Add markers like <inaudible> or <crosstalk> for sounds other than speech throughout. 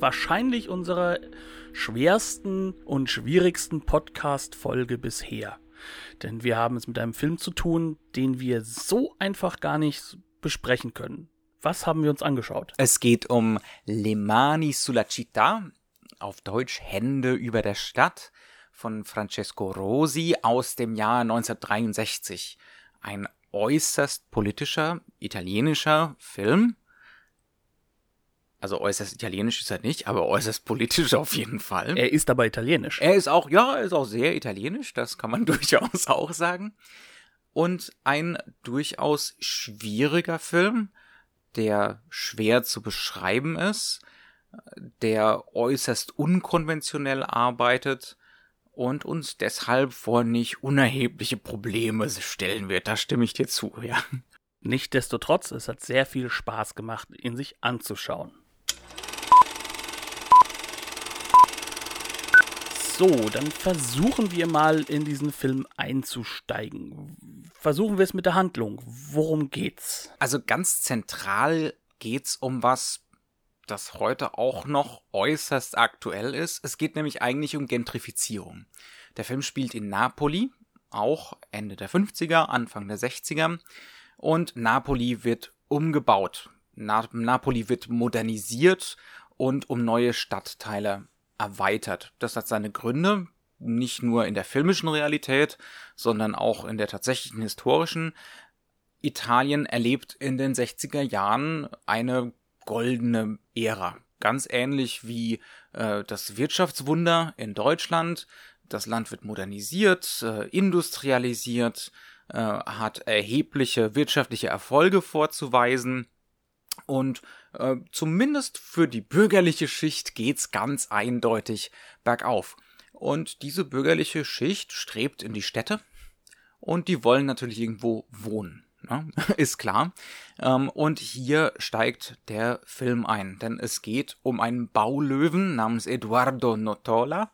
wahrscheinlich unserer schwersten und schwierigsten Podcast-Folge bisher. Denn wir haben es mit einem Film zu tun, den wir so einfach gar nicht besprechen können. Was haben wir uns angeschaut? Es geht um Le Mani sulla città, auf Deutsch Hände über der Stadt, von Francesco Rosi aus dem Jahr 1963. Ein äußerst politischer italienischer Film also äußerst italienisch ist er nicht, aber äußerst politisch auf jeden Fall. Er ist aber italienisch. Er ist auch, ja, er ist auch sehr italienisch, das kann man <laughs> durchaus auch sagen. Und ein durchaus schwieriger Film, der schwer zu beschreiben ist, der äußerst unkonventionell arbeitet und uns deshalb vor nicht unerhebliche Probleme stellen wird. Da stimme ich dir zu, ja. Nichtsdestotrotz, es hat sehr viel Spaß gemacht, ihn sich anzuschauen. So, dann versuchen wir mal in diesen Film einzusteigen. Versuchen wir es mit der Handlung. Worum geht's? Also ganz zentral geht's um was, das heute auch noch äußerst aktuell ist. Es geht nämlich eigentlich um Gentrifizierung. Der Film spielt in Napoli, auch Ende der 50er, Anfang der 60er. Und Napoli wird umgebaut. Na Napoli wird modernisiert und um neue Stadtteile erweitert. Das hat seine Gründe, nicht nur in der filmischen Realität, sondern auch in der tatsächlichen historischen. Italien erlebt in den 60er Jahren eine goldene Ära. Ganz ähnlich wie äh, das Wirtschaftswunder in Deutschland. Das Land wird modernisiert, äh, industrialisiert, äh, hat erhebliche wirtschaftliche Erfolge vorzuweisen und äh, zumindest für die bürgerliche Schicht geht's ganz eindeutig bergauf. Und diese bürgerliche Schicht strebt in die Städte und die wollen natürlich irgendwo wohnen. Ne? <laughs> Ist klar. Ähm, und hier steigt der Film ein, denn es geht um einen Baulöwen namens Eduardo Notola,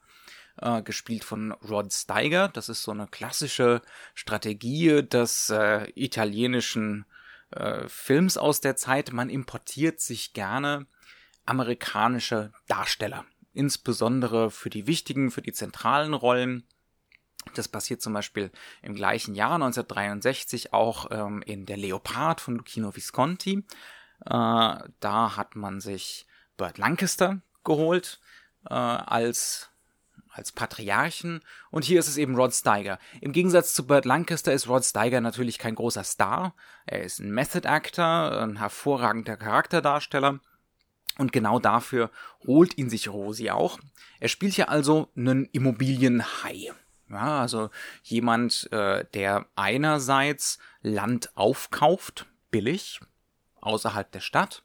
äh, gespielt von Rod Steiger. Das ist so eine klassische Strategie des äh, italienischen äh, Films aus der Zeit, man importiert sich gerne amerikanische Darsteller. Insbesondere für die wichtigen, für die zentralen Rollen. Das passiert zum Beispiel im gleichen Jahr 1963 auch ähm, in Der Leopard von Lucchino Visconti. Äh, da hat man sich Burt Lancaster geholt äh, als als Patriarchen und hier ist es eben Rod Steiger. Im Gegensatz zu Burt Lancaster ist Rod Steiger natürlich kein großer Star. Er ist ein Method Actor, ein hervorragender Charakterdarsteller und genau dafür holt ihn sich Rosi auch. Er spielt hier also einen Immobilienhai. Ja, also jemand, äh, der einerseits Land aufkauft, billig, außerhalb der Stadt,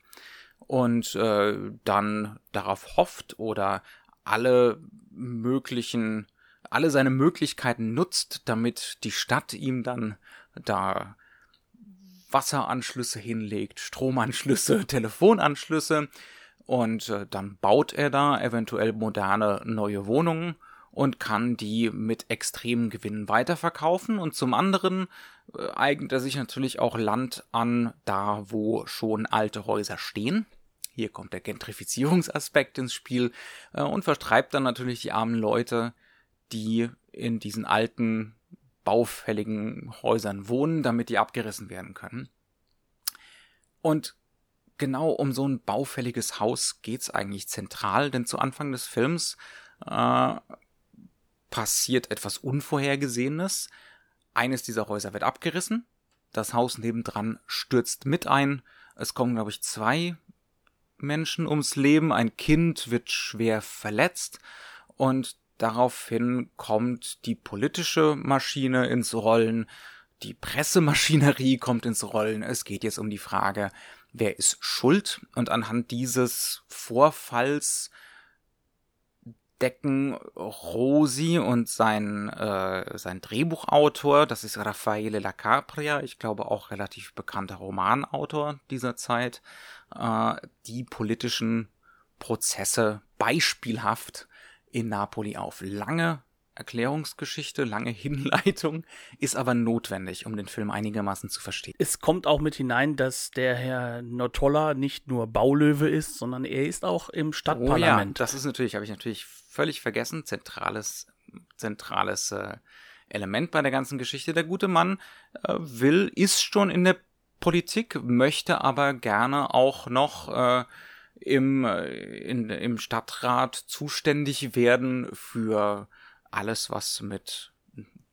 und äh, dann darauf hofft oder alle möglichen, alle seine Möglichkeiten nutzt, damit die Stadt ihm dann da Wasseranschlüsse hinlegt, Stromanschlüsse, <laughs> Telefonanschlüsse. Und äh, dann baut er da eventuell moderne neue Wohnungen und kann die mit extremen Gewinnen weiterverkaufen. Und zum anderen äh, eignet er sich natürlich auch Land an, da wo schon alte Häuser stehen hier kommt der Gentrifizierungsaspekt ins Spiel äh, und vertreibt dann natürlich die armen Leute, die in diesen alten, baufälligen Häusern wohnen, damit die abgerissen werden können. Und genau um so ein baufälliges Haus geht's eigentlich zentral, denn zu Anfang des Films äh, passiert etwas Unvorhergesehenes. Eines dieser Häuser wird abgerissen, das Haus nebendran stürzt mit ein. Es kommen, glaube ich, zwei Menschen ums Leben, ein Kind wird schwer verletzt und daraufhin kommt die politische Maschine ins Rollen, die Pressemaschinerie <laughs> kommt ins Rollen. Es geht jetzt um die Frage, wer ist schuld? Und anhand dieses Vorfalls entdecken Rosi und sein, äh, sein Drehbuchautor, das ist Raffaele La Capria, ich glaube auch relativ bekannter Romanautor dieser Zeit, äh, die politischen Prozesse beispielhaft in Napoli auf. Lange Erklärungsgeschichte, lange <laughs> Hinleitung, ist aber notwendig, um den Film einigermaßen zu verstehen. Es kommt auch mit hinein, dass der Herr Notolla nicht nur Baulöwe ist, sondern er ist auch im Stadtparlament. Oh ja, das ist natürlich, habe ich natürlich völlig vergessen, zentrales, zentrales äh, Element bei der ganzen Geschichte. Der gute Mann äh, will, ist schon in der Politik, möchte aber gerne auch noch äh, im, äh, in, im Stadtrat zuständig werden für alles, was mit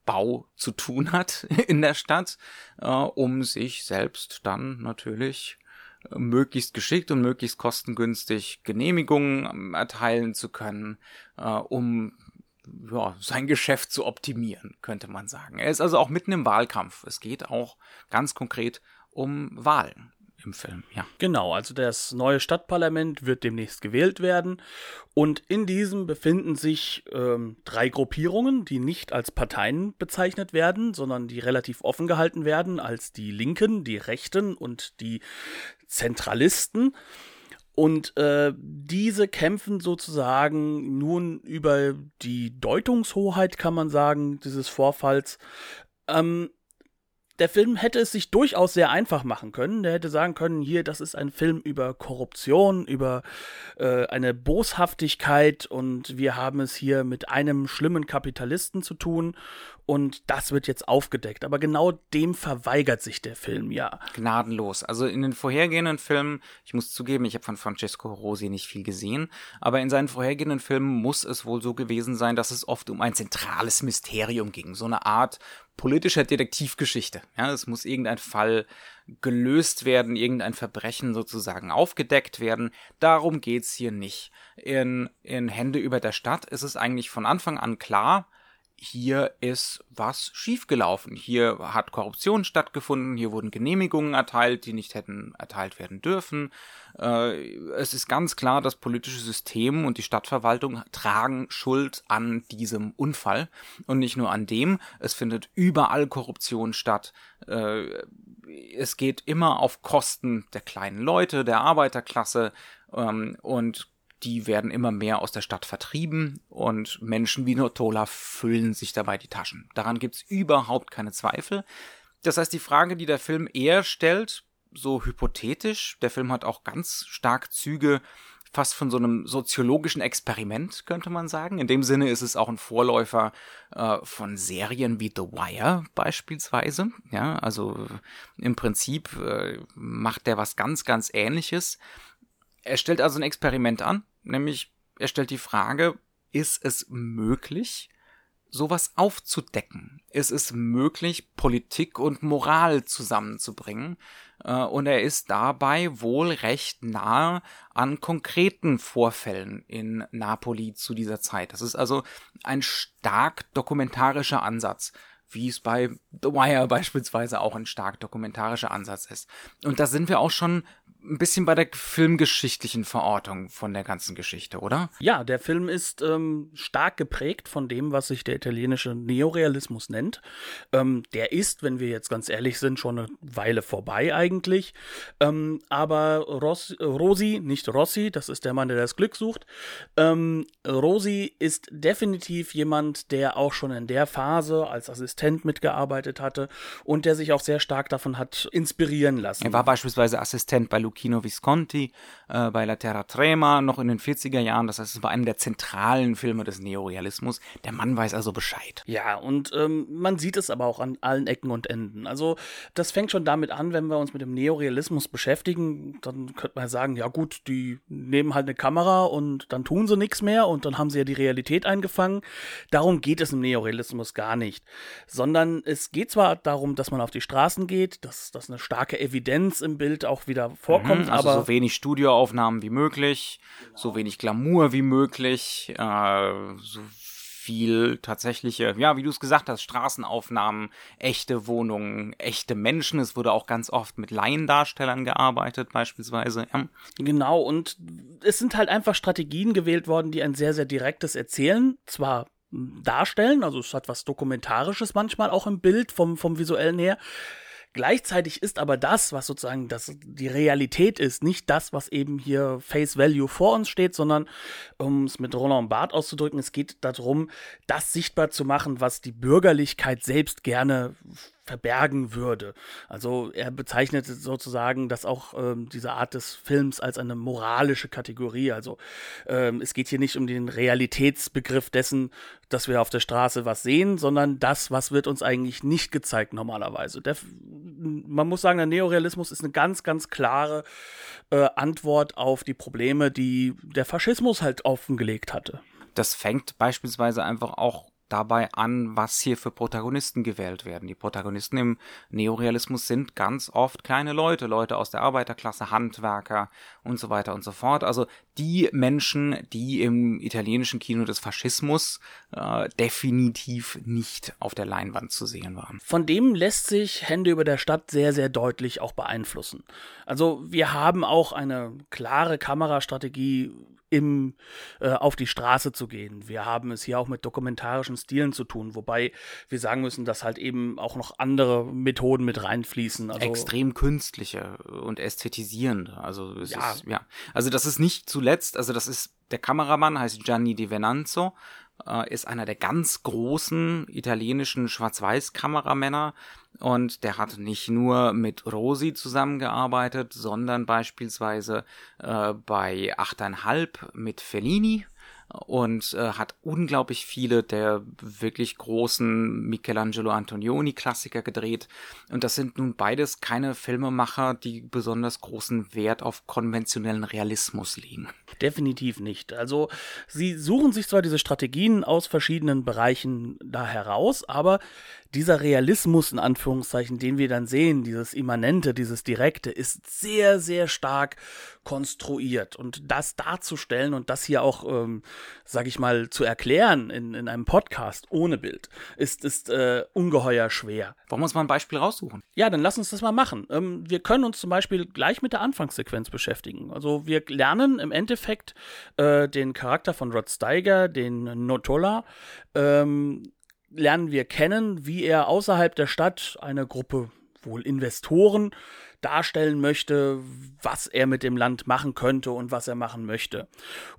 Bau zu tun hat <laughs> in der Stadt, äh, um sich selbst dann natürlich äh, möglichst geschickt und möglichst kostengünstig Genehmigungen ähm, erteilen zu können, äh, um ja, sein Geschäft zu optimieren, könnte man sagen. Er ist also auch mitten im Wahlkampf. Es geht auch ganz konkret um Wahlen im Film, ja. Genau, also das neue Stadtparlament wird demnächst gewählt werden und in diesem befinden sich ähm, drei Gruppierungen, die nicht als Parteien bezeichnet werden, sondern die relativ offen gehalten werden als die Linken, die Rechten und die Zentralisten. Und äh, diese kämpfen sozusagen nun über die Deutungshoheit, kann man sagen, dieses Vorfalls. Ähm, der Film hätte es sich durchaus sehr einfach machen können. Der hätte sagen können, hier, das ist ein Film über Korruption, über äh, eine Boshaftigkeit und wir haben es hier mit einem schlimmen Kapitalisten zu tun und das wird jetzt aufgedeckt. Aber genau dem verweigert sich der Film ja. Gnadenlos. Also in den vorhergehenden Filmen, ich muss zugeben, ich habe von Francesco Rosi nicht viel gesehen, aber in seinen vorhergehenden Filmen muss es wohl so gewesen sein, dass es oft um ein zentrales Mysterium ging. So eine Art politischer Detektivgeschichte. Ja, es muss irgendein Fall gelöst werden, irgendein Verbrechen sozusagen aufgedeckt werden. Darum geht's hier nicht. In, in Hände über der Stadt ist es eigentlich von Anfang an klar, hier ist was schiefgelaufen. Hier hat Korruption stattgefunden, hier wurden Genehmigungen erteilt, die nicht hätten erteilt werden dürfen. Äh, es ist ganz klar, das politische System und die Stadtverwaltung tragen Schuld an diesem Unfall und nicht nur an dem. Es findet überall Korruption statt. Äh, es geht immer auf Kosten der kleinen Leute, der Arbeiterklasse ähm, und die werden immer mehr aus der Stadt vertrieben und Menschen wie Notola füllen sich dabei die Taschen. Daran gibt's überhaupt keine Zweifel. Das heißt, die Frage, die der Film eher stellt, so hypothetisch, der Film hat auch ganz stark Züge fast von so einem soziologischen Experiment, könnte man sagen. In dem Sinne ist es auch ein Vorläufer äh, von Serien wie The Wire beispielsweise. Ja, also im Prinzip äh, macht der was ganz, ganz ähnliches. Er stellt also ein Experiment an, nämlich er stellt die Frage, ist es möglich, sowas aufzudecken? Ist es möglich, Politik und Moral zusammenzubringen? Äh, und er ist dabei wohl recht nahe an konkreten Vorfällen in Napoli zu dieser Zeit. Das ist also ein stark dokumentarischer Ansatz wie es bei The Wire beispielsweise auch ein stark dokumentarischer Ansatz ist. Und da sind wir auch schon ein bisschen bei der filmgeschichtlichen Verortung von der ganzen Geschichte, oder? Ja, der Film ist ähm, stark geprägt von dem, was sich der italienische Neorealismus nennt. Ähm, der ist, wenn wir jetzt ganz ehrlich sind, schon eine Weile vorbei eigentlich. Ähm, aber Ros Rosi, nicht Rossi, das ist der Mann, der das Glück sucht. Ähm, Rosi ist definitiv jemand, der auch schon in der Phase als Assistent mitgearbeitet hatte und der sich auch sehr stark davon hat inspirieren lassen. Er war beispielsweise Assistent bei Lucchino Visconti, äh, bei La Terra Trema, noch in den 40er Jahren. Das heißt, es war einer der zentralen Filme des Neorealismus. Der Mann weiß also Bescheid. Ja, und ähm, man sieht es aber auch an allen Ecken und Enden. Also, das fängt schon damit an, wenn wir uns mit dem Neorealismus beschäftigen, dann könnte man sagen, ja gut, die nehmen halt eine Kamera und dann tun sie nichts mehr und dann haben sie ja die Realität eingefangen. Darum geht es im Neorealismus gar nicht. Sondern es geht zwar darum, dass man auf die Straßen geht, dass, dass eine starke Evidenz im Bild auch wieder vorkommt, vorkommt. Mhm, also aber so wenig Studioaufnahmen wie möglich, genau. so wenig Glamour wie möglich, äh, so viel tatsächliche, ja, wie du es gesagt hast, Straßenaufnahmen, echte Wohnungen, echte Menschen. Es wurde auch ganz oft mit Laiendarstellern gearbeitet, beispielsweise. Ja. Genau, und es sind halt einfach Strategien gewählt worden, die ein sehr, sehr direktes Erzählen zwar darstellen, also es hat was Dokumentarisches manchmal auch im Bild vom, vom visuellen her, Gleichzeitig ist aber das, was sozusagen das, die Realität ist, nicht das, was eben hier Face Value vor uns steht, sondern, um es mit Roland Barth auszudrücken, es geht darum, das sichtbar zu machen, was die Bürgerlichkeit selbst gerne verbergen würde. Also er bezeichnet sozusagen das auch ähm, diese Art des Films als eine moralische Kategorie. Also ähm, es geht hier nicht um den Realitätsbegriff dessen, dass wir auf der Straße was sehen, sondern das, was wird uns eigentlich nicht gezeigt normalerweise. Der, man muss sagen, der Neorealismus ist eine ganz, ganz klare äh, Antwort auf die Probleme, die der Faschismus halt offengelegt hatte. Das fängt beispielsweise einfach auch dabei an, was hier für Protagonisten gewählt werden. Die Protagonisten im Neorealismus sind ganz oft kleine Leute, Leute aus der Arbeiterklasse, Handwerker und so weiter und so fort. Also die Menschen, die im italienischen Kino des Faschismus äh, definitiv nicht auf der Leinwand zu sehen waren. Von dem lässt sich Hände über der Stadt sehr, sehr deutlich auch beeinflussen. Also wir haben auch eine klare Kamerastrategie im, äh, auf die Straße zu gehen. Wir haben es hier auch mit dokumentarischen Stilen zu tun, wobei wir sagen müssen, dass halt eben auch noch andere Methoden mit reinfließen. Also Extrem künstliche und ästhetisierende. Also ja. ist, ja. Also das ist nicht zuletzt, also das ist, der Kameramann heißt Gianni Di Venanzo, äh, ist einer der ganz großen italienischen Schwarz-Weiß-Kameramänner und der hat nicht nur mit Rosi zusammengearbeitet, sondern beispielsweise äh, bei Achteinhalb mit Fellini und äh, hat unglaublich viele der wirklich großen Michelangelo Antonioni Klassiker gedreht und das sind nun beides keine Filmemacher, die besonders großen Wert auf konventionellen Realismus legen. Definitiv nicht. Also sie suchen sich zwar diese Strategien aus verschiedenen Bereichen da heraus, aber dieser Realismus in Anführungszeichen, den wir dann sehen, dieses Immanente, dieses Direkte, ist sehr, sehr stark konstruiert. Und das darzustellen und das hier auch, ähm, sag ich mal, zu erklären in, in einem Podcast ohne Bild, ist, ist äh, ungeheuer schwer. Wollen wir uns mal ein Beispiel raussuchen? Ja, dann lass uns das mal machen. Ähm, wir können uns zum Beispiel gleich mit der Anfangssequenz beschäftigen. Also wir lernen im Endeffekt äh, den Charakter von Rod Steiger, den Notola, ähm, lernen wir kennen, wie er außerhalb der Stadt eine Gruppe wohl Investoren darstellen möchte, was er mit dem Land machen könnte und was er machen möchte.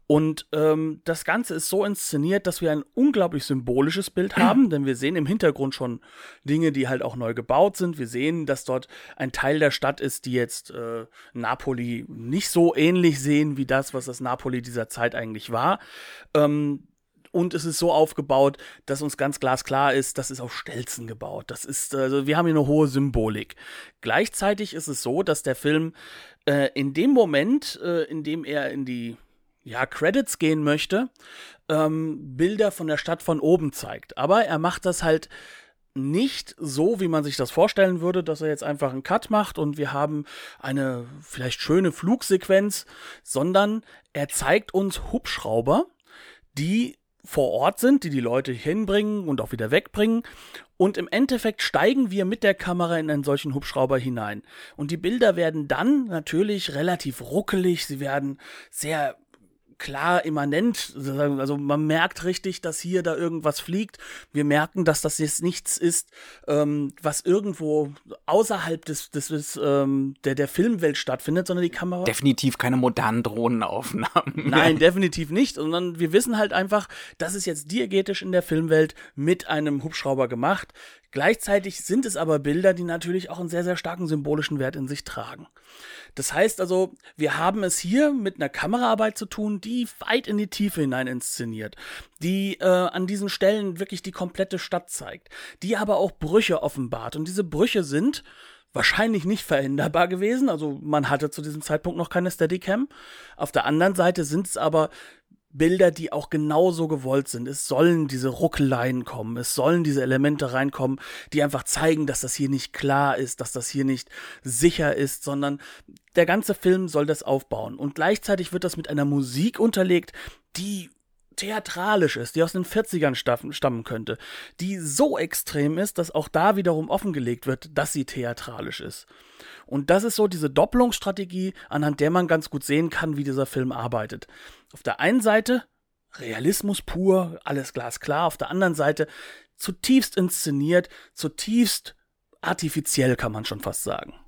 Und ähm, das Ganze ist so inszeniert, dass wir ein unglaublich symbolisches Bild haben, denn wir sehen im Hintergrund schon Dinge, die halt auch neu gebaut sind. Wir sehen, dass dort ein Teil der Stadt ist, die jetzt äh, Napoli nicht so ähnlich sehen wie das, was das Napoli dieser Zeit eigentlich war. Ähm, und es ist so aufgebaut, dass uns ganz glasklar ist, das ist auf Stelzen gebaut. Das ist, also wir haben hier eine hohe Symbolik. Gleichzeitig ist es so, dass der Film äh, in dem Moment, äh, in dem er in die ja, Credits gehen möchte, ähm, Bilder von der Stadt von oben zeigt. Aber er macht das halt nicht so, wie man sich das vorstellen würde, dass er jetzt einfach einen Cut macht und wir haben eine vielleicht schöne Flugsequenz, sondern er zeigt uns Hubschrauber, die vor Ort sind, die die Leute hinbringen und auch wieder wegbringen. Und im Endeffekt steigen wir mit der Kamera in einen solchen Hubschrauber hinein. Und die Bilder werden dann natürlich relativ ruckelig, sie werden sehr klar immanent. Also man merkt richtig, dass hier da irgendwas fliegt. Wir merken, dass das jetzt nichts ist, ähm, was irgendwo außerhalb des, des, des ähm, der, der Filmwelt stattfindet, sondern die Kamera. Definitiv keine modernen Drohnenaufnahmen. Nein, <laughs> definitiv nicht. Sondern wir wissen halt einfach, das ist jetzt diegetisch in der Filmwelt mit einem Hubschrauber gemacht. Gleichzeitig sind es aber Bilder, die natürlich auch einen sehr, sehr starken symbolischen Wert in sich tragen. Das heißt also, wir haben es hier mit einer Kameraarbeit zu tun, die weit in die Tiefe hinein inszeniert, die äh, an diesen Stellen wirklich die komplette Stadt zeigt, die aber auch Brüche offenbart. Und diese Brüche sind wahrscheinlich nicht veränderbar gewesen. Also man hatte zu diesem Zeitpunkt noch keine Steadicam. Auf der anderen Seite sind es aber Bilder, die auch genauso gewollt sind. Es sollen diese Ruckeleien kommen, es sollen diese Elemente reinkommen, die einfach zeigen, dass das hier nicht klar ist, dass das hier nicht sicher ist, sondern der ganze Film soll das aufbauen. Und gleichzeitig wird das mit einer Musik unterlegt, die theatralisch ist, die aus den 40ern stammen könnte, die so extrem ist, dass auch da wiederum offengelegt wird, dass sie theatralisch ist. Und das ist so diese Doppelungsstrategie, anhand der man ganz gut sehen kann, wie dieser Film arbeitet. Auf der einen Seite Realismus pur, alles glasklar, auf der anderen Seite zutiefst inszeniert, zutiefst artifiziell, kann man schon fast sagen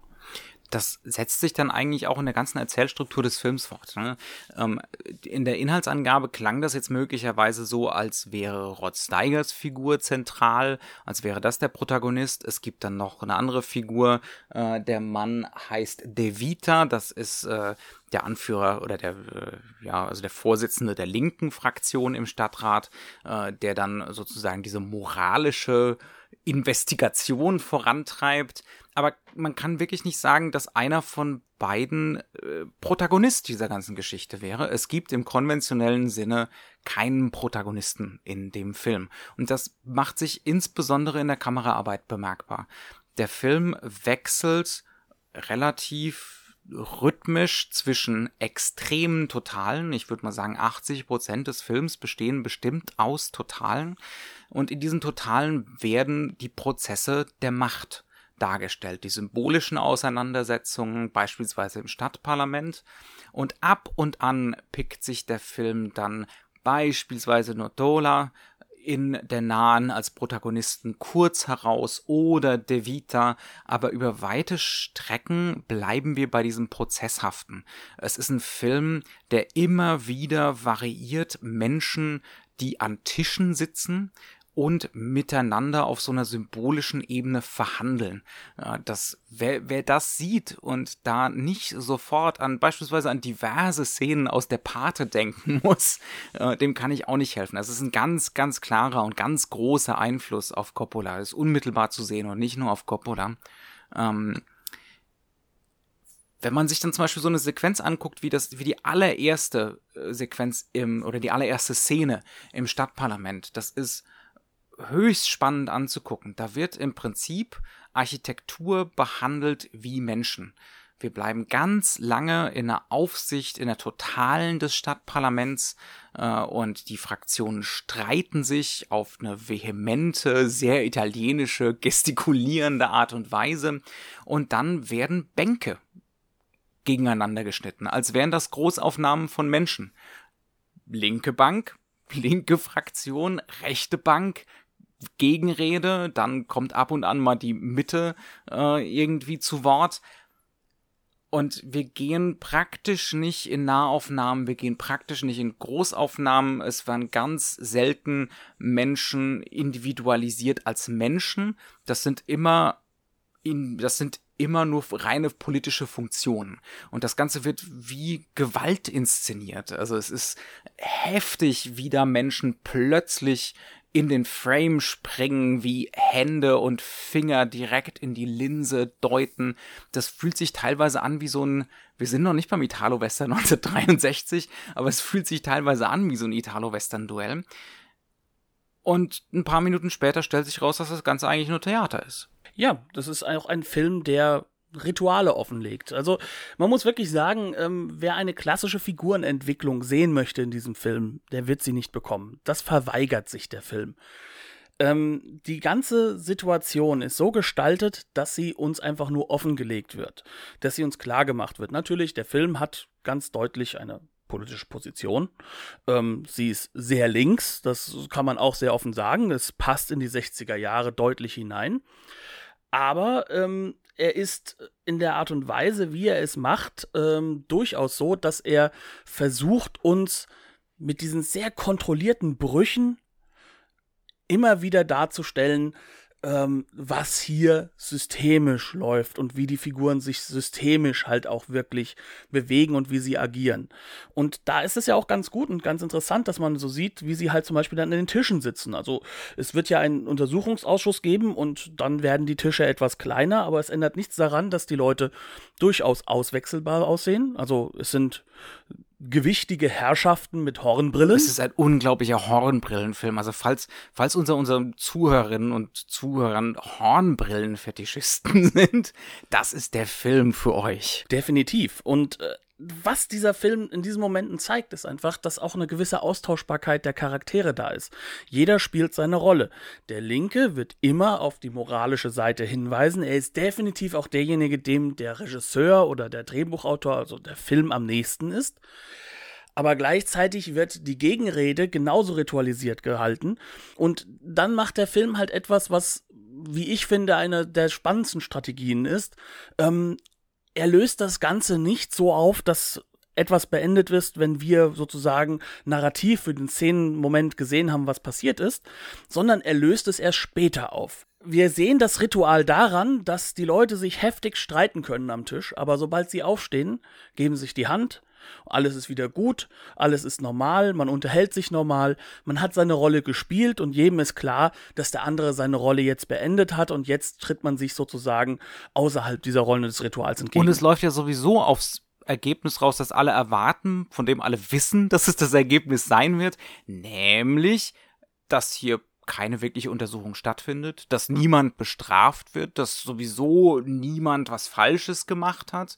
das setzt sich dann eigentlich auch in der ganzen Erzählstruktur des Films fort. Ne? Ähm, in der Inhaltsangabe klang das jetzt möglicherweise so, als wäre Rod Steigers Figur zentral, als wäre das der Protagonist. Es gibt dann noch eine andere Figur. Äh, der Mann heißt De Vita, das ist äh, der Anführer oder der, äh, ja, also der Vorsitzende der linken Fraktion im Stadtrat, äh, der dann sozusagen diese moralische Investigation vorantreibt. Aber man kann wirklich nicht sagen, dass einer von beiden äh, Protagonist dieser ganzen Geschichte wäre. Es gibt im konventionellen Sinne keinen Protagonisten in dem Film. Und das macht sich insbesondere in der Kameraarbeit bemerkbar. Der Film wechselt relativ rhythmisch zwischen extremen Totalen, ich würde mal sagen 80 Prozent des Films bestehen bestimmt aus Totalen und in diesen Totalen werden die Prozesse der Macht dargestellt, die symbolischen Auseinandersetzungen beispielsweise im Stadtparlament. Und ab und an pickt sich der Film dann beispielsweise Notola in der Nahen als Protagonisten kurz heraus oder De Vita, aber über weite Strecken bleiben wir bei diesem Prozesshaften. Es ist ein Film, der immer wieder variiert. Menschen, die an Tischen sitzen, und miteinander auf so einer symbolischen Ebene verhandeln. Das, wer, wer das sieht und da nicht sofort an beispielsweise an diverse Szenen aus der Pate denken <laughs> muss, äh, dem kann ich auch nicht helfen. Das ist ein ganz, ganz klarer und ganz großer Einfluss auf Coppola. Das ist unmittelbar zu sehen und nicht nur auf Coppola. Ähm, wenn man sich dann zum Beispiel so eine Sequenz anguckt, wie das, wie die allererste äh, Sequenz im, oder die allererste Szene im Stadtparlament, das ist höchst spannend anzugucken. Da wird im Prinzip Architektur behandelt wie Menschen. Wir bleiben ganz lange in der Aufsicht, in der Totalen des Stadtparlaments äh, und die Fraktionen streiten sich auf eine vehemente, sehr italienische, gestikulierende Art und Weise und dann werden Bänke gegeneinander geschnitten, als wären das Großaufnahmen von Menschen. Linke Bank, <laughs> linke Fraktion, rechte Bank, Gegenrede, dann kommt ab und an mal die Mitte äh, irgendwie zu Wort. Und wir gehen praktisch nicht in Nahaufnahmen, wir gehen praktisch nicht in Großaufnahmen. Es werden ganz selten Menschen individualisiert als Menschen. Das sind immer in, das sind immer nur reine politische Funktionen. Und das Ganze wird wie Gewalt inszeniert. Also es ist heftig, wie da Menschen plötzlich in den Frame springen, wie Hände und Finger direkt in die Linse deuten. Das fühlt sich teilweise an wie so ein, wir sind noch nicht beim Italo-Western <laughs> 1963, aber es fühlt sich teilweise an wie so ein Italo-Western-Duell. Und ein paar Minuten später stellt sich raus, dass das Ganze eigentlich nur Theater ist. Ja, das ist auch ein Film, der Rituale offenlegt. Also man muss wirklich sagen, ähm, wer eine klassische Figurenentwicklung sehen möchte in diesem Film, der wird sie nicht bekommen. Das verweigert sich der Film. Ähm, die ganze Situation ist so gestaltet, dass sie uns einfach nur offengelegt wird, dass sie uns klar gemacht wird. Natürlich, der Film hat ganz deutlich eine politische Position. Ähm, sie ist sehr links, das kann man auch sehr offen sagen. Es passt in die 60er Jahre deutlich hinein. Aber ähm, er ist in der Art und Weise, wie er es macht, ähm, durchaus so, dass er versucht, uns mit diesen sehr kontrollierten Brüchen immer wieder darzustellen, ähm, was hier systemisch läuft und wie die Figuren sich systemisch halt auch wirklich bewegen und wie sie agieren. Und da ist es ja auch ganz gut und ganz interessant, dass man so sieht, wie sie halt zum Beispiel dann an den Tischen sitzen. Also es wird ja einen Untersuchungsausschuss geben und dann werden die Tische etwas kleiner, aber es ändert nichts daran, dass die Leute durchaus auswechselbar aussehen. Also es sind gewichtige Herrschaften mit Hornbrillen. Es ist ein unglaublicher Hornbrillenfilm. Also falls, falls unser, unsere Zuhörerinnen und Zuhörern Hornbrillenfetischisten <laughs> sind, das ist der Film für euch. Definitiv. Und äh, was dieser Film in diesen Momenten zeigt, ist einfach, dass auch eine gewisse Austauschbarkeit der Charaktere da ist. Jeder spielt seine Rolle. Der Linke wird immer auf die moralische Seite hinweisen. Er ist definitiv auch derjenige, dem der Regisseur oder der Drehbuchautor, also der Film am nächsten ist. Aber gleichzeitig wird die Gegenrede genauso ritualisiert gehalten. Und dann macht der Film halt etwas, was wie ich finde, eine der spannendsten Strategien ist. Ähm, er löst das Ganze nicht so auf, dass etwas beendet ist, wenn wir sozusagen narrativ für den Szenenmoment gesehen haben, was passiert ist, sondern er löst es erst später auf. Wir sehen das Ritual daran, dass die Leute sich heftig streiten können am Tisch, aber sobald sie aufstehen, geben sich die Hand, alles ist wieder gut, alles ist normal, man unterhält sich normal, man hat seine Rolle gespielt und jedem ist klar, dass der andere seine Rolle jetzt beendet hat und jetzt tritt man sich sozusagen außerhalb dieser Rolle des Rituals entgegen. Und es läuft ja sowieso aufs Ergebnis raus, das alle erwarten, von dem alle wissen, <laughs> dass es das Ergebnis sein wird, nämlich, dass hier keine wirkliche Untersuchung stattfindet, dass niemand bestraft wird, dass sowieso niemand was Falsches gemacht hat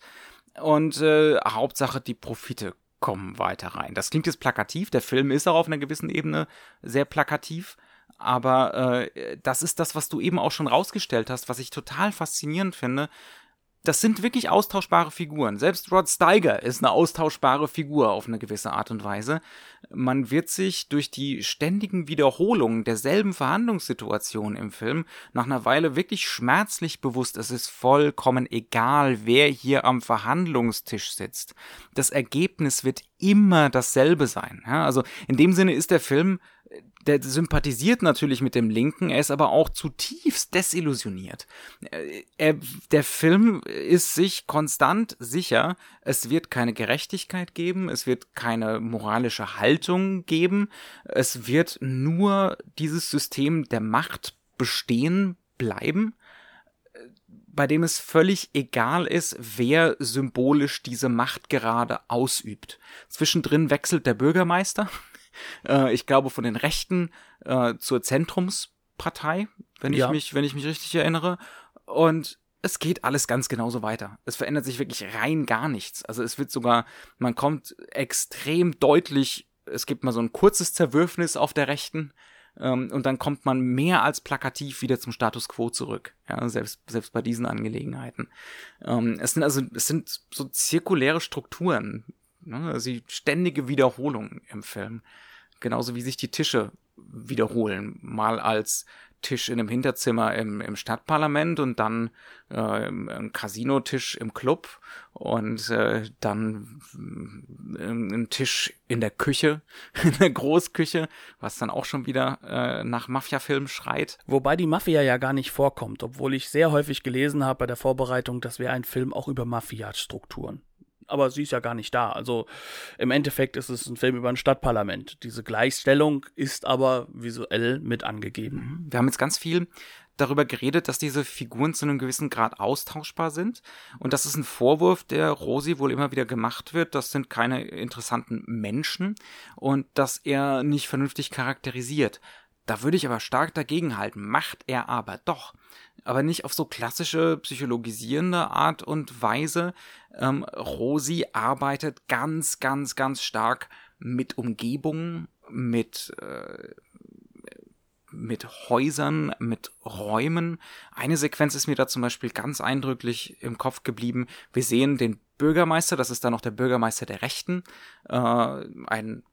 und äh, Hauptsache, die Profite kommen weiter rein. Das klingt jetzt plakativ. Der Film ist auch auf einer gewissen Ebene sehr plakativ. Aber äh, das ist das, was du eben auch schon rausgestellt hast, was ich total faszinierend finde, das sind wirklich austauschbare Figuren. Selbst Rod Steiger ist eine austauschbare Figur auf eine gewisse Art und Weise. Man wird sich durch die ständigen Wiederholungen derselben Verhandlungssituation im Film nach einer Weile wirklich schmerzlich bewusst, es ist vollkommen egal, wer hier am Verhandlungstisch sitzt. Das Ergebnis wird immer dasselbe sein. Also in dem Sinne ist der Film der sympathisiert natürlich mit dem Linken, er ist aber auch zutiefst desillusioniert. Äh, er, der Film ist sich konstant sicher, es wird keine Gerechtigkeit geben, es wird keine moralische Haltung geben, es wird nur dieses System der Macht bestehen bleiben bei dem es völlig egal ist, wer symbolisch diese Macht gerade ausübt. Zwischendrin wechselt der Bürgermeister, äh, ich glaube, von den Rechten äh, zur Zentrumspartei, wenn ja. ich mich, wenn ich mich richtig erinnere. Und es geht alles ganz genauso weiter. Es verändert sich wirklich rein gar nichts. Also es wird sogar, man kommt extrem deutlich, es gibt mal so ein kurzes Zerwürfnis auf der Rechten, ähm, und dann kommt man mehr als plakativ wieder zum Status quo zurück. Ja, selbst, selbst bei diesen Angelegenheiten. Ähm, es sind also, es sind so zirkuläre Strukturen, Ne? Also ständige Wiederholung im Film. Genauso wie sich die Tische wiederholen. Mal als Tisch in einem Hinterzimmer im, im Stadtparlament und dann äh, ein Casinotisch im Club und äh, dann äh, ein Tisch in der Küche, <laughs> in der Großküche, was dann auch schon wieder äh, nach Mafia-Film schreit. Wobei die Mafia ja gar nicht vorkommt, obwohl ich sehr häufig gelesen habe bei der Vorbereitung, das wäre ein Film auch über Mafia-Strukturen aber sie ist ja gar nicht da. Also im Endeffekt ist es ein Film über ein Stadtparlament. Diese Gleichstellung ist aber visuell mit angegeben. Mhm. Wir haben jetzt ganz viel darüber geredet, dass diese Figuren zu einem gewissen Grad austauschbar sind. Und das ist ein Vorwurf, der Rosi wohl immer wieder gemacht wird. Das sind keine interessanten Menschen und dass er nicht vernünftig charakterisiert. Da würde ich aber stark dagegen halten. Macht er aber doch aber nicht auf so klassische psychologisierende Art und Weise. Ähm, Rosi arbeitet ganz, ganz, ganz stark mit Umgebungen, mit, äh, mit Häusern, mit Räumen. Eine Sequenz ist mir da zum Beispiel ganz eindrücklich im Kopf geblieben. Wir sehen den Bürgermeister, das ist dann noch der Bürgermeister der Rechten, äh, ein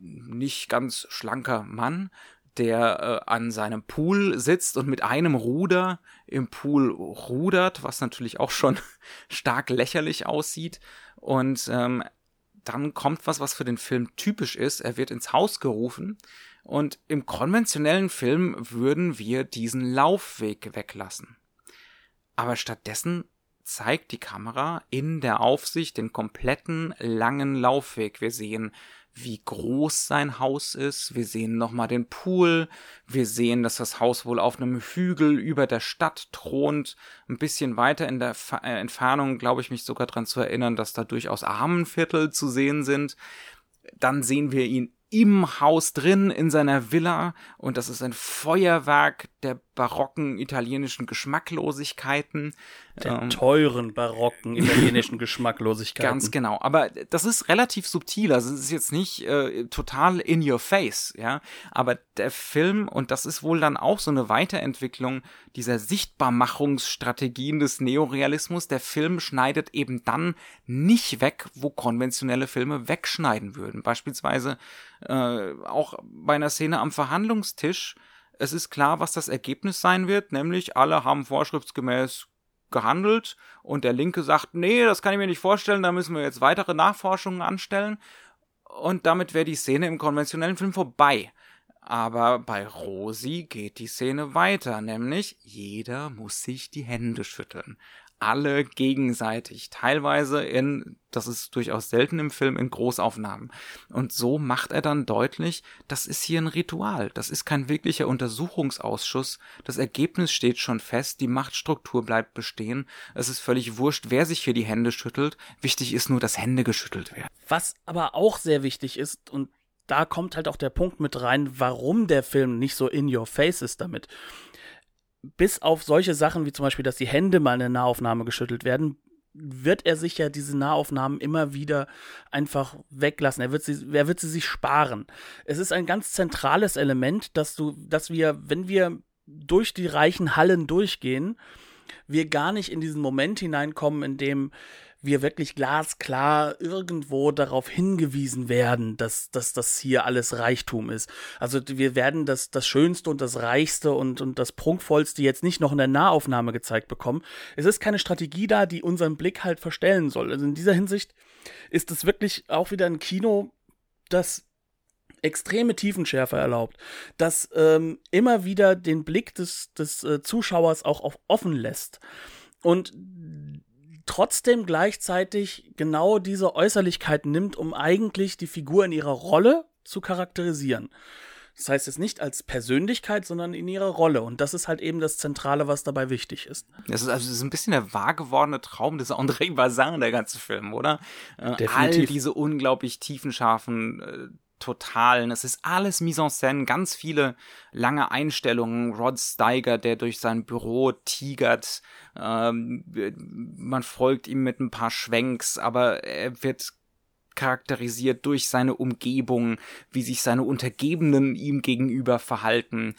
nicht ganz schlanker Mann, der äh, an seinem Pool sitzt und mit einem Ruder im Pool rudert, was natürlich auch schon <laughs> stark lächerlich aussieht. Und ähm, dann kommt was, was für den Film typisch ist. Er wird ins Haus gerufen und im konventionellen Film würden wir diesen Laufweg weglassen. Aber stattdessen zeigt die Kamera in der Aufsicht den kompletten langen Laufweg. Wir sehen wie groß sein Haus ist. Wir sehen nochmal den Pool. Wir sehen, dass das Haus wohl auf einem Hügel über der Stadt thront. Ein bisschen weiter in der Fa äh, Entfernung glaube ich mich sogar dran zu erinnern, dass da durchaus Armenviertel zu sehen sind. Dann sehen wir ihn im Haus drin, in seiner Villa, und das ist ein Feuerwerk der barocken italienischen Geschmacklosigkeiten. Der ähm, teuren barocken <laughs> italienischen Geschmacklosigkeiten. Ganz genau. Aber das ist relativ subtil. Also es ist jetzt nicht äh, total in your face, ja. Aber der Film, und das ist wohl dann auch so eine Weiterentwicklung dieser Sichtbarmachungsstrategien des Neorealismus, der Film schneidet eben dann nicht weg, wo konventionelle Filme wegschneiden würden. Beispielsweise äh, auch bei einer Szene am Verhandlungstisch es ist klar, was das Ergebnis sein wird, nämlich alle haben vorschriftsgemäß gehandelt und der Linke sagt, nee, das kann ich mir nicht vorstellen, da müssen wir jetzt weitere Nachforschungen anstellen und damit wäre die Szene im konventionellen Film vorbei. Aber bei Rosi geht die Szene weiter, nämlich jeder muss sich die Hände schütteln alle gegenseitig, teilweise in, das ist durchaus selten im Film, in Großaufnahmen. Und so macht er dann deutlich, das ist hier ein Ritual, das ist kein wirklicher Untersuchungsausschuss, das Ergebnis steht schon fest, die Machtstruktur bleibt bestehen, es ist völlig wurscht, wer sich hier die Hände schüttelt, wichtig ist nur, dass Hände geschüttelt werden. Was aber auch sehr wichtig ist und da kommt halt auch der Punkt mit rein, warum der Film nicht so in your face ist damit bis auf solche Sachen wie zum Beispiel, dass die Hände mal in der Nahaufnahme geschüttelt werden, wird er sich ja diese Nahaufnahmen immer wieder einfach weglassen. Er wird sie, er wird sie sich sparen. Es ist ein ganz zentrales Element, dass du, dass wir, wenn wir durch die reichen Hallen durchgehen, wir gar nicht in diesen Moment hineinkommen, in dem wir wirklich glasklar irgendwo darauf hingewiesen werden, dass, dass das hier alles Reichtum ist. Also wir werden das, das Schönste und das Reichste und, und das Prunkvollste jetzt nicht noch in der Nahaufnahme gezeigt bekommen. Es ist keine Strategie da, die unseren Blick halt verstellen soll. Also in dieser Hinsicht ist es wirklich auch wieder ein Kino, das extreme Tiefenschärfe erlaubt, das ähm, immer wieder den Blick des, des äh, Zuschauers auch auf offen lässt. Und trotzdem gleichzeitig genau diese Äußerlichkeit nimmt, um eigentlich die Figur in ihrer Rolle zu charakterisieren. Das heißt jetzt nicht als Persönlichkeit, sondern in ihrer Rolle. Und das ist halt eben das Zentrale, was dabei wichtig ist. Das ist also das ist ein bisschen der wahr gewordene Traum des André Bazin, der ganze Film, oder? Äh, Definitiv. All diese unglaublich tiefenscharfen äh, Totalen. Es ist alles mise en scène, ganz viele lange Einstellungen. Rod Steiger, der durch sein Büro tigert. Ähm, man folgt ihm mit ein paar Schwenks, aber er wird charakterisiert durch seine Umgebung, wie sich seine Untergebenen ihm gegenüber verhalten,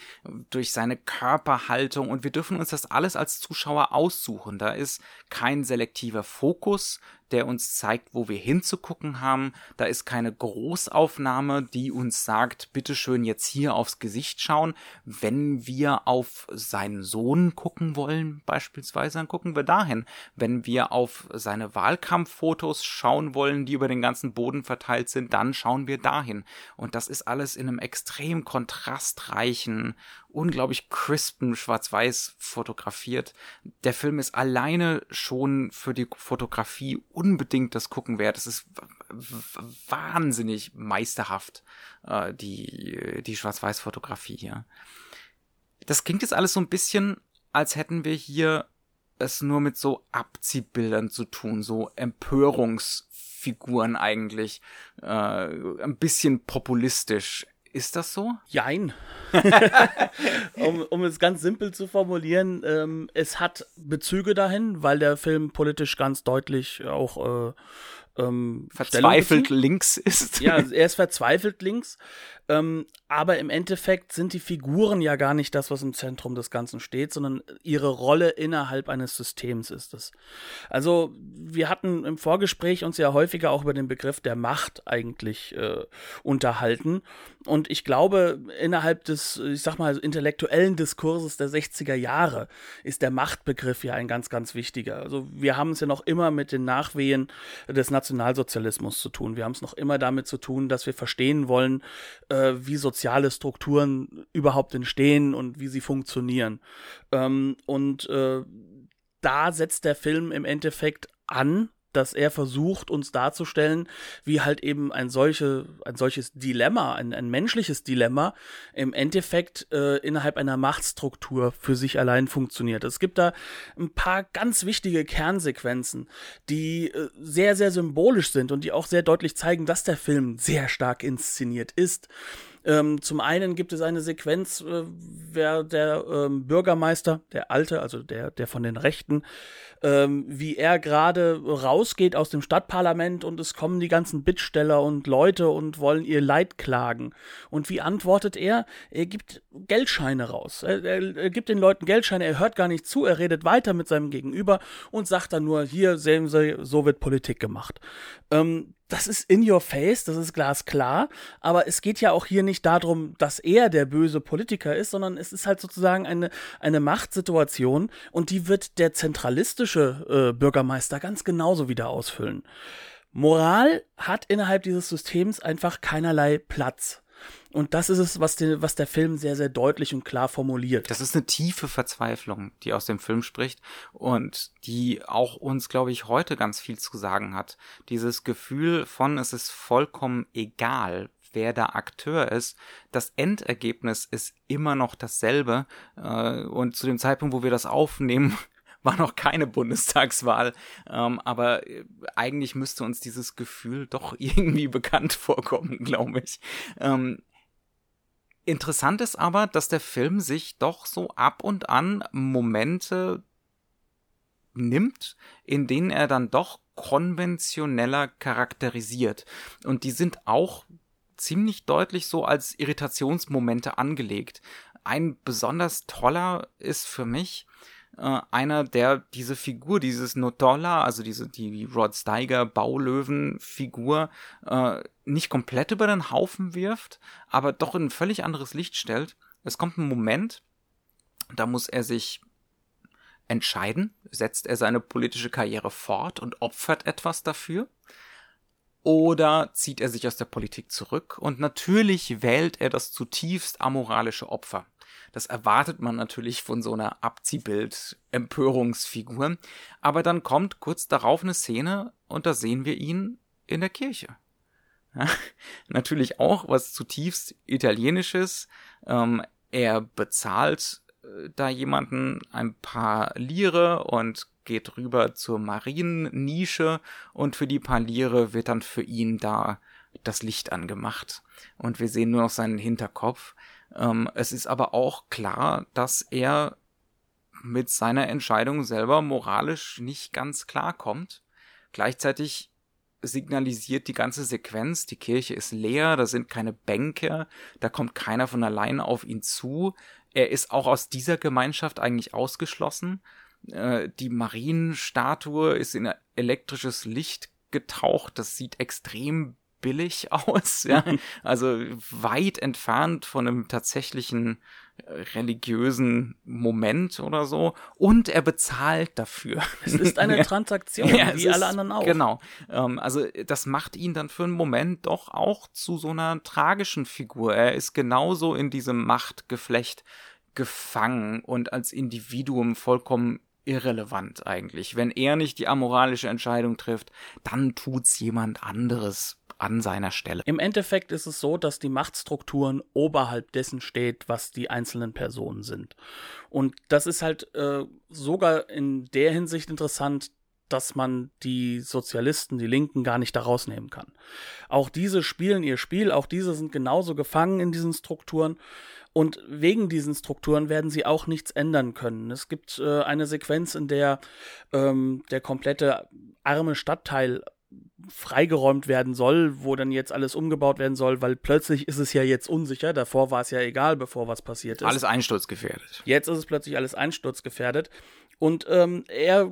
durch seine Körperhaltung und wir dürfen uns das alles als Zuschauer aussuchen. Da ist kein selektiver Fokus, der uns zeigt, wo wir hinzugucken haben. Da ist keine Großaufnahme, die uns sagt, bitteschön jetzt hier aufs Gesicht schauen. Wenn wir auf seinen Sohn gucken wollen, beispielsweise, dann gucken wir dahin. Wenn wir auf seine Wahlkampffotos schauen wollen, die über den ganzen Boden verteilt sind, dann schauen wir dahin. Und das ist alles in einem extrem kontrastreichen unglaublich crispen Schwarz-Weiß fotografiert. Der Film ist alleine schon für die Fotografie unbedingt das Gucken wert. Es ist wahnsinnig meisterhaft, äh, die, die Schwarz-Weiß-Fotografie hier. Das klingt jetzt alles so ein bisschen, als hätten wir hier es nur mit so Abziehbildern zu tun, so Empörungsfiguren eigentlich, äh, ein bisschen populistisch. Ist das so? Jein. <laughs> um, um es ganz simpel zu formulieren, ähm, es hat Bezüge dahin, weil der Film politisch ganz deutlich auch äh, ähm, verzweifelt links ist. Ja, er ist verzweifelt links. Ähm, aber im Endeffekt sind die Figuren ja gar nicht das, was im Zentrum des Ganzen steht, sondern ihre Rolle innerhalb eines Systems ist es. Also wir hatten im Vorgespräch uns ja häufiger auch über den Begriff der Macht eigentlich äh, unterhalten. Und ich glaube, innerhalb des, ich sag mal, intellektuellen Diskurses der 60er Jahre ist der Machtbegriff ja ein ganz, ganz wichtiger. Also wir haben es ja noch immer mit den Nachwehen des Nationalsozialismus zu tun. Wir haben es noch immer damit zu tun, dass wir verstehen wollen, äh, wie soziale Strukturen überhaupt entstehen und wie sie funktionieren. Ähm, und äh, da setzt der Film im Endeffekt an dass er versucht, uns darzustellen, wie halt eben ein, solche, ein solches Dilemma, ein, ein menschliches Dilemma im Endeffekt äh, innerhalb einer Machtstruktur für sich allein funktioniert. Es gibt da ein paar ganz wichtige Kernsequenzen, die äh, sehr, sehr symbolisch sind und die auch sehr deutlich zeigen, dass der Film sehr stark inszeniert ist. Ähm, zum einen gibt es eine Sequenz, äh, wer der ähm, Bürgermeister, der Alte, also der, der von den Rechten, ähm, wie er gerade rausgeht aus dem Stadtparlament und es kommen die ganzen Bittsteller und Leute und wollen ihr Leid klagen. Und wie antwortet er? Er gibt Geldscheine raus. Er, er, er gibt den Leuten Geldscheine, er hört gar nicht zu, er redet weiter mit seinem Gegenüber und sagt dann nur, hier sehen Sie, so wird Politik gemacht. Ähm, das ist in your face, das ist glasklar, aber es geht ja auch hier nicht darum, dass er der böse Politiker ist, sondern es ist halt sozusagen eine, eine Machtsituation und die wird der zentralistische äh, Bürgermeister ganz genauso wieder ausfüllen. Moral hat innerhalb dieses Systems einfach keinerlei Platz. Und das ist es, was, den, was der Film sehr, sehr deutlich und klar formuliert. Das ist eine tiefe Verzweiflung, die aus dem Film spricht und die auch uns, glaube ich, heute ganz viel zu sagen hat. Dieses Gefühl von, es ist vollkommen egal, wer der Akteur ist. Das Endergebnis ist immer noch dasselbe. Äh, und zu dem Zeitpunkt, wo wir das aufnehmen, <laughs> war noch keine Bundestagswahl, ähm, aber äh, eigentlich müsste uns dieses Gefühl doch <laughs> irgendwie bekannt vorkommen, glaube ich. Interessant ist aber, dass der Film sich doch so ab und an Momente nimmt, in denen er dann doch konventioneller charakterisiert. Und die sind auch ziemlich deutlich so als Irritationsmomente angelegt. Ein besonders toller ist für mich, äh, einer, der diese Figur, dieses Notolla, also diese, die Rod Steiger Baulöwen-Figur, äh, nicht komplett über den Haufen wirft, aber doch in ein völlig anderes Licht stellt. Es kommt ein Moment, da muss er sich entscheiden, setzt er seine politische Karriere fort und opfert etwas dafür? Oder zieht er sich aus der Politik zurück? Und natürlich wählt er das zutiefst amoralische Opfer. Das erwartet man natürlich von so einer Abziehbild-Empörungsfigur. Aber dann kommt kurz darauf eine Szene und da sehen wir ihn in der Kirche. Ja, <laughs> natürlich auch was zutiefst Italienisches. Ähm, er bezahlt äh, da jemanden ein paar Lire und geht rüber zur Mariennische und für die paar Lire wird dann für ihn da das Licht angemacht. Und wir sehen nur noch seinen Hinterkopf. Ähm, es ist aber auch klar, dass er mit seiner Entscheidung selber moralisch nicht ganz klar kommt. Gleichzeitig signalisiert die ganze Sequenz, die Kirche ist leer, da sind keine Bänke, da kommt keiner von allein auf ihn zu. Er ist auch aus dieser Gemeinschaft eigentlich ausgeschlossen. Äh, die Marienstatue ist in elektrisches Licht getaucht, das sieht extrem billig <laughs> aus, ja. Also weit entfernt von einem tatsächlichen äh, religiösen Moment oder so. Und er bezahlt dafür. Es ist eine <laughs> Transaktion, ja, wie alle anderen auch. Genau. Ähm, also das macht ihn dann für einen Moment doch auch zu so einer tragischen Figur. Er ist genauso in diesem Machtgeflecht gefangen und als Individuum vollkommen irrelevant eigentlich. Wenn er nicht die amoralische Entscheidung trifft, dann tut's jemand anderes an seiner Stelle. Im Endeffekt ist es so, dass die Machtstrukturen oberhalb dessen steht, was die einzelnen Personen sind. Und das ist halt äh, sogar in der Hinsicht interessant, dass man die Sozialisten, die Linken gar nicht da rausnehmen kann. Auch diese spielen ihr Spiel, auch diese sind genauso gefangen in diesen Strukturen. Und wegen diesen Strukturen werden sie auch nichts ändern können. Es gibt äh, eine Sequenz, in der ähm, der komplette arme Stadtteil freigeräumt werden soll, wo dann jetzt alles umgebaut werden soll, weil plötzlich ist es ja jetzt unsicher. Davor war es ja egal, bevor was passiert ist. Alles einsturzgefährdet. Jetzt ist es plötzlich alles einsturzgefährdet. Und ähm, er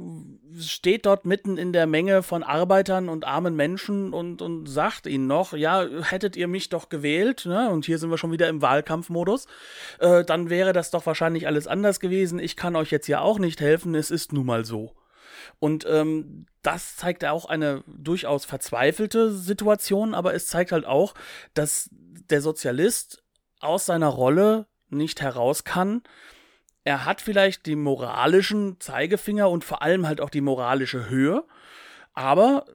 steht dort mitten in der Menge von Arbeitern und armen Menschen und, und sagt ihnen noch, ja, hättet ihr mich doch gewählt, ne? und hier sind wir schon wieder im Wahlkampfmodus, äh, dann wäre das doch wahrscheinlich alles anders gewesen. Ich kann euch jetzt ja auch nicht helfen, es ist nun mal so. Und ähm, das zeigt auch eine durchaus verzweifelte Situation, aber es zeigt halt auch, dass der Sozialist aus seiner Rolle nicht heraus kann. Er hat vielleicht die moralischen Zeigefinger und vor allem halt auch die moralische Höhe, aber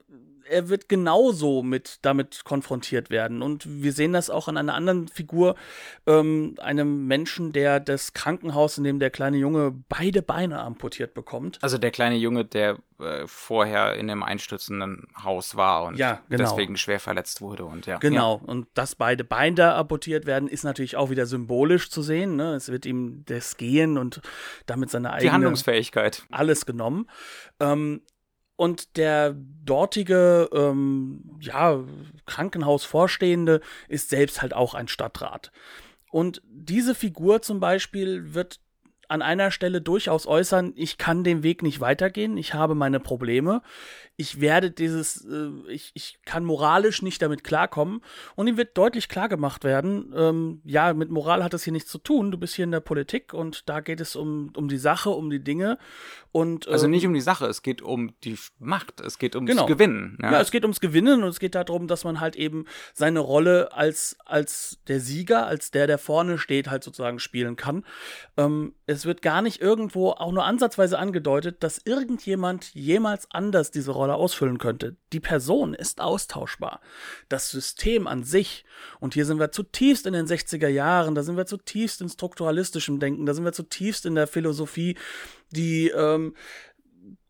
er wird genauso mit damit konfrontiert werden. Und wir sehen das auch an einer anderen Figur, ähm, einem Menschen, der das Krankenhaus, in dem der kleine Junge beide Beine amputiert bekommt. Also der kleine Junge, der äh, vorher in dem einstürzenden Haus war und ja, genau. deswegen schwer verletzt wurde und ja. Genau. Ja. Und dass beide Beine amputiert werden, ist natürlich auch wieder symbolisch zu sehen. Ne? Es wird ihm das Gehen und damit seine eigene Die Handlungsfähigkeit alles genommen. Ähm, und der dortige ähm, ja, Krankenhausvorstehende ist selbst halt auch ein Stadtrat. Und diese Figur zum Beispiel wird an einer Stelle durchaus äußern, ich kann den Weg nicht weitergehen, ich habe meine Probleme ich werde dieses, äh, ich, ich kann moralisch nicht damit klarkommen. Und ihm wird deutlich klar gemacht werden, ähm, ja, mit Moral hat das hier nichts zu tun. Du bist hier in der Politik und da geht es um, um die Sache, um die Dinge. Und, ähm, also nicht um die Sache, es geht um die Macht, es geht ums genau. Gewinnen. Ja. ja, es geht ums Gewinnen und es geht darum, dass man halt eben seine Rolle als, als der Sieger, als der, der vorne steht, halt sozusagen spielen kann. Ähm, es wird gar nicht irgendwo auch nur ansatzweise angedeutet, dass irgendjemand jemals anders diese Rolle Rolle ausfüllen könnte. Die Person ist austauschbar. Das System an sich, und hier sind wir zutiefst in den 60er Jahren, da sind wir zutiefst in strukturalistischem Denken, da sind wir zutiefst in der Philosophie, die ähm,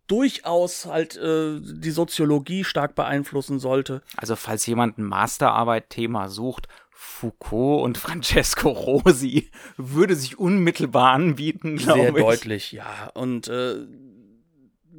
durchaus halt äh, die Soziologie stark beeinflussen sollte. Also falls jemand ein Masterarbeit-Thema sucht, Foucault und <laughs> Francesco Rosi würde sich unmittelbar anbieten, glaube ich. Sehr deutlich, ja. Und äh,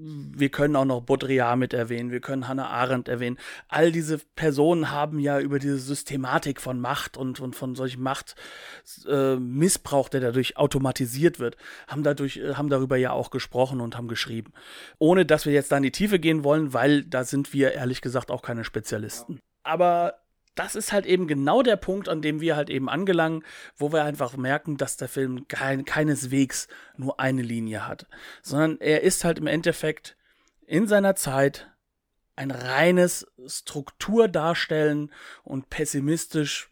wir können auch noch Baudrillard mit erwähnen, wir können Hannah Arendt erwähnen. All diese Personen haben ja über diese Systematik von Macht und, und von solchem Machtmissbrauch, äh, der dadurch automatisiert wird, haben dadurch, äh, haben darüber ja auch gesprochen und haben geschrieben. Ohne dass wir jetzt da in die Tiefe gehen wollen, weil da sind wir ehrlich gesagt auch keine Spezialisten. Aber das ist halt eben genau der Punkt, an dem wir halt eben angelangen, wo wir einfach merken, dass der Film kein, keineswegs nur eine Linie hat, sondern er ist halt im Endeffekt in seiner Zeit ein reines Strukturdarstellen und pessimistisch,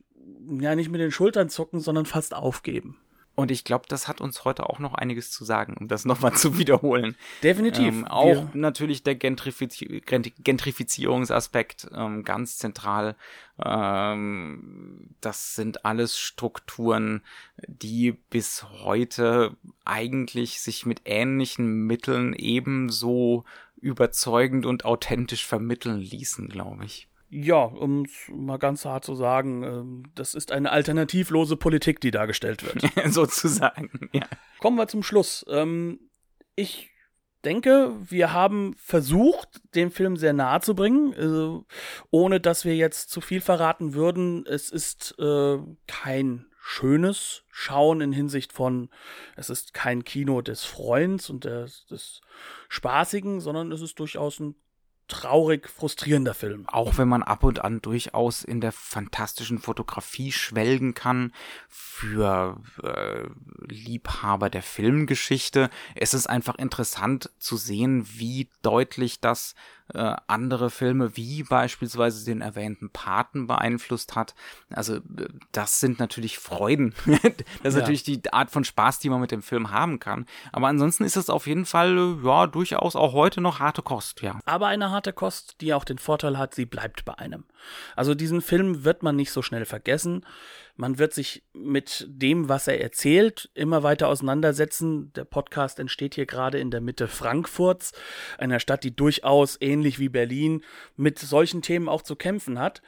ja nicht mit den Schultern zucken, sondern fast aufgeben. Und ich glaube, das hat uns heute auch noch einiges zu sagen, um das <laughs> nochmal zu wiederholen. Definitiv. Ähm, auch Wir natürlich der Gentrifizi Gentrifizierungsaspekt ähm, ganz zentral. Ähm, das sind alles Strukturen, die bis heute eigentlich sich mit ähnlichen Mitteln ebenso überzeugend und authentisch vermitteln ließen, glaube ich. Ja, um es mal ganz hart zu sagen, ähm, das ist eine alternativlose Politik, die dargestellt wird. <laughs> Sozusagen, ja. Kommen wir zum Schluss. Ähm, ich denke, wir haben versucht, den Film sehr nahe zu bringen, also, ohne dass wir jetzt zu viel verraten würden. Es ist äh, kein schönes Schauen in Hinsicht von, es ist kein Kino des Freunds und des, des Spaßigen, sondern es ist durchaus ein traurig frustrierender Film. Auch wenn man ab und an durchaus in der fantastischen Fotografie schwelgen kann für äh, Liebhaber der Filmgeschichte. Es ist einfach interessant zu sehen, wie deutlich das äh, andere Filme wie beispielsweise den erwähnten Paten beeinflusst hat. Also äh, das sind natürlich Freuden. <laughs> das ist ja. natürlich die Art von Spaß, die man mit dem Film haben kann. Aber ansonsten ist es auf jeden Fall äh, ja durchaus auch heute noch harte Kost, ja. Aber eine harte Kost, die auch den Vorteil hat, sie bleibt bei einem. Also diesen Film wird man nicht so schnell vergessen. Man wird sich mit dem, was er erzählt, immer weiter auseinandersetzen. Der Podcast entsteht hier gerade in der Mitte Frankfurts, einer Stadt, die durchaus ähnlich wie Berlin mit solchen Themen auch zu kämpfen hat.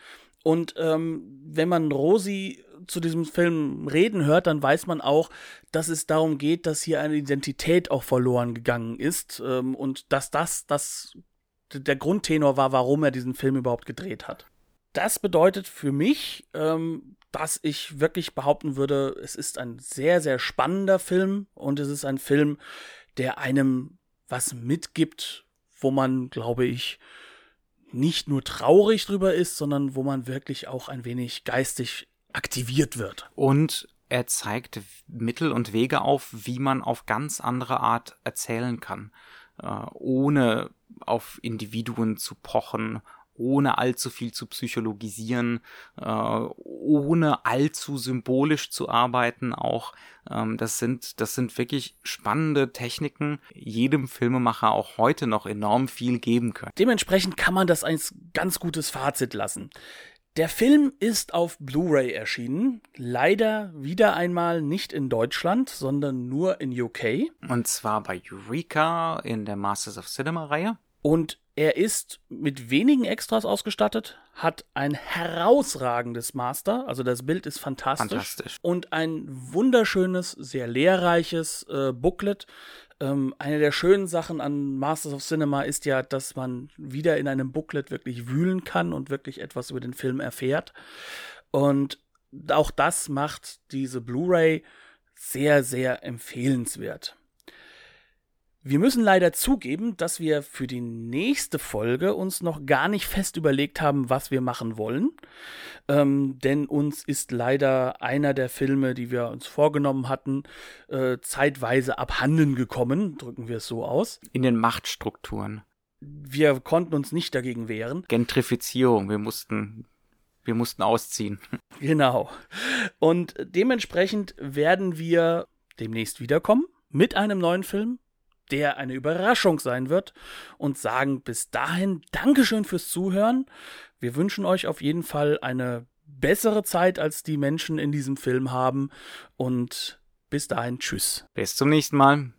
Und ähm, wenn man Rosi zu diesem Film reden hört, dann weiß man auch, dass es darum geht, dass hier eine Identität auch verloren gegangen ist ähm, und dass das, das der Grundtenor war, warum er diesen Film überhaupt gedreht hat. Das bedeutet für mich, ähm, dass ich wirklich behaupten würde, es ist ein sehr, sehr spannender Film und es ist ein Film, der einem was mitgibt, wo man, glaube ich, nicht nur traurig drüber ist, sondern wo man wirklich auch ein wenig geistig aktiviert wird. Und er zeigt Mittel und Wege auf, wie man auf ganz andere Art erzählen kann, äh, ohne auf Individuen zu pochen ohne allzu viel zu psychologisieren, äh, ohne allzu symbolisch zu arbeiten auch. Ähm, das sind, das sind wirklich spannende Techniken, jedem Filmemacher auch heute noch enorm viel geben können. Dementsprechend kann man das als ganz gutes Fazit lassen. Der Film ist auf Blu-ray erschienen, leider wieder einmal nicht in Deutschland, sondern nur in UK. Und zwar bei Eureka in der Masters of Cinema Reihe. Und er ist mit wenigen Extras ausgestattet, hat ein herausragendes Master, also das Bild ist fantastisch. Fantastisch. Und ein wunderschönes, sehr lehrreiches äh, Booklet. Ähm, eine der schönen Sachen an Masters of Cinema ist ja, dass man wieder in einem Booklet wirklich wühlen kann und wirklich etwas über den Film erfährt. Und auch das macht diese Blu-ray sehr, sehr empfehlenswert. Wir müssen leider zugeben, dass wir für die nächste Folge uns noch gar nicht fest überlegt haben, was wir machen wollen. Ähm, denn uns ist leider einer der Filme, die wir uns vorgenommen hatten, äh, zeitweise abhanden gekommen, drücken wir es so aus. In den Machtstrukturen. Wir konnten uns nicht dagegen wehren. Gentrifizierung, wir mussten wir mussten ausziehen. <laughs> Genau. Und dementsprechend werden wir demnächst wiederkommen mit einem neuen Film, der eine Überraschung sein wird und sagen bis dahin Dankeschön fürs Zuhören. Wir wünschen euch auf jeden Fall eine bessere Zeit, als die Menschen in diesem Film haben und bis dahin Tschüss. Bis zum nächsten Mal.